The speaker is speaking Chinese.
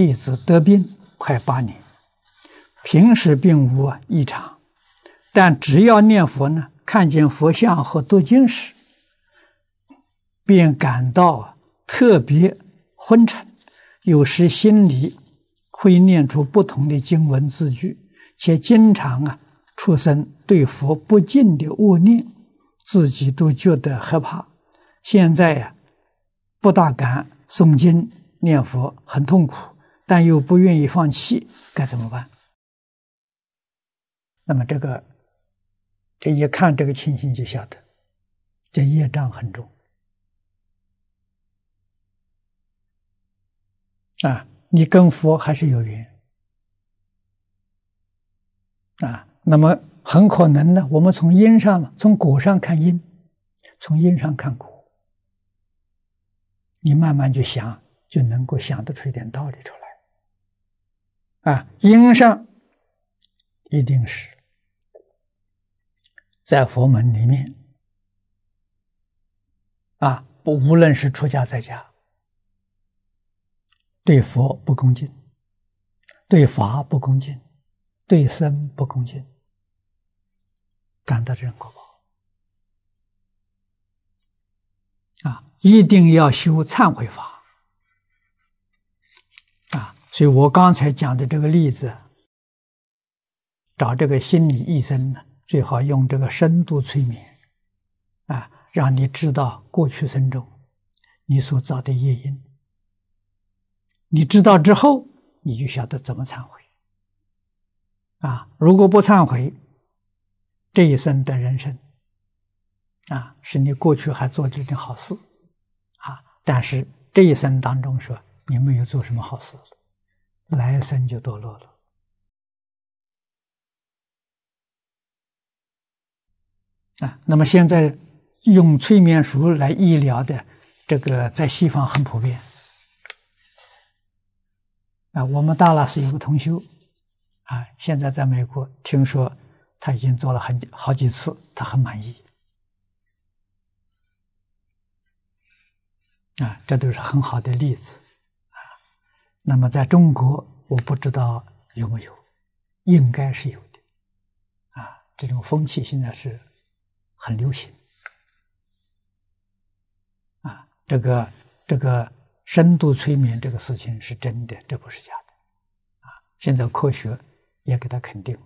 弟子得病快八年，平时并无异常，但只要念佛呢，看见佛像和读经时，便感到特别昏沉，有时心里会念出不同的经文字句，且经常啊出生对佛不敬的恶念，自己都觉得害怕。现在呀、不大敢诵经念佛，很痛苦，但又不愿意放弃，该怎么办？那么这个，这一看这个情形就晓得，这业障很重啊！你跟佛还是有缘啊？那么很可能呢，我们从因上，从果上看因，从因上看果。你慢慢就想，就能够想得出一点道理出来。啊，因上一定是在佛门里面啊，不无论是出家在家，对佛不恭敬，对法不恭敬，对僧不恭敬，感到这种果报。啊，一定要修忏悔法！所以我刚才讲的这个例子，找这个心理医生呢，最好用这个深度催眠啊，让你知道过去生中你所造的业因。你知道之后，你就晓得怎么忏悔啊！如果不忏悔，这一生的人生。啊，是你过去还做这件好事，啊，但是这一生当中说你没有做什么好事，来生就堕落了。啊，那么现在用催眠术来医疗的这个在西方很普遍。啊，我们大老师有个同修，啊，现在在美国，听说他已经做了很好几次，他很满意。啊，这都是很好的例子。那么在中国，我不知道有没有，应该是有的啊。这种风气现在是很流行啊。这个这个深度催眠这个事情是真的，这不是假的啊。现在科学也给他肯定。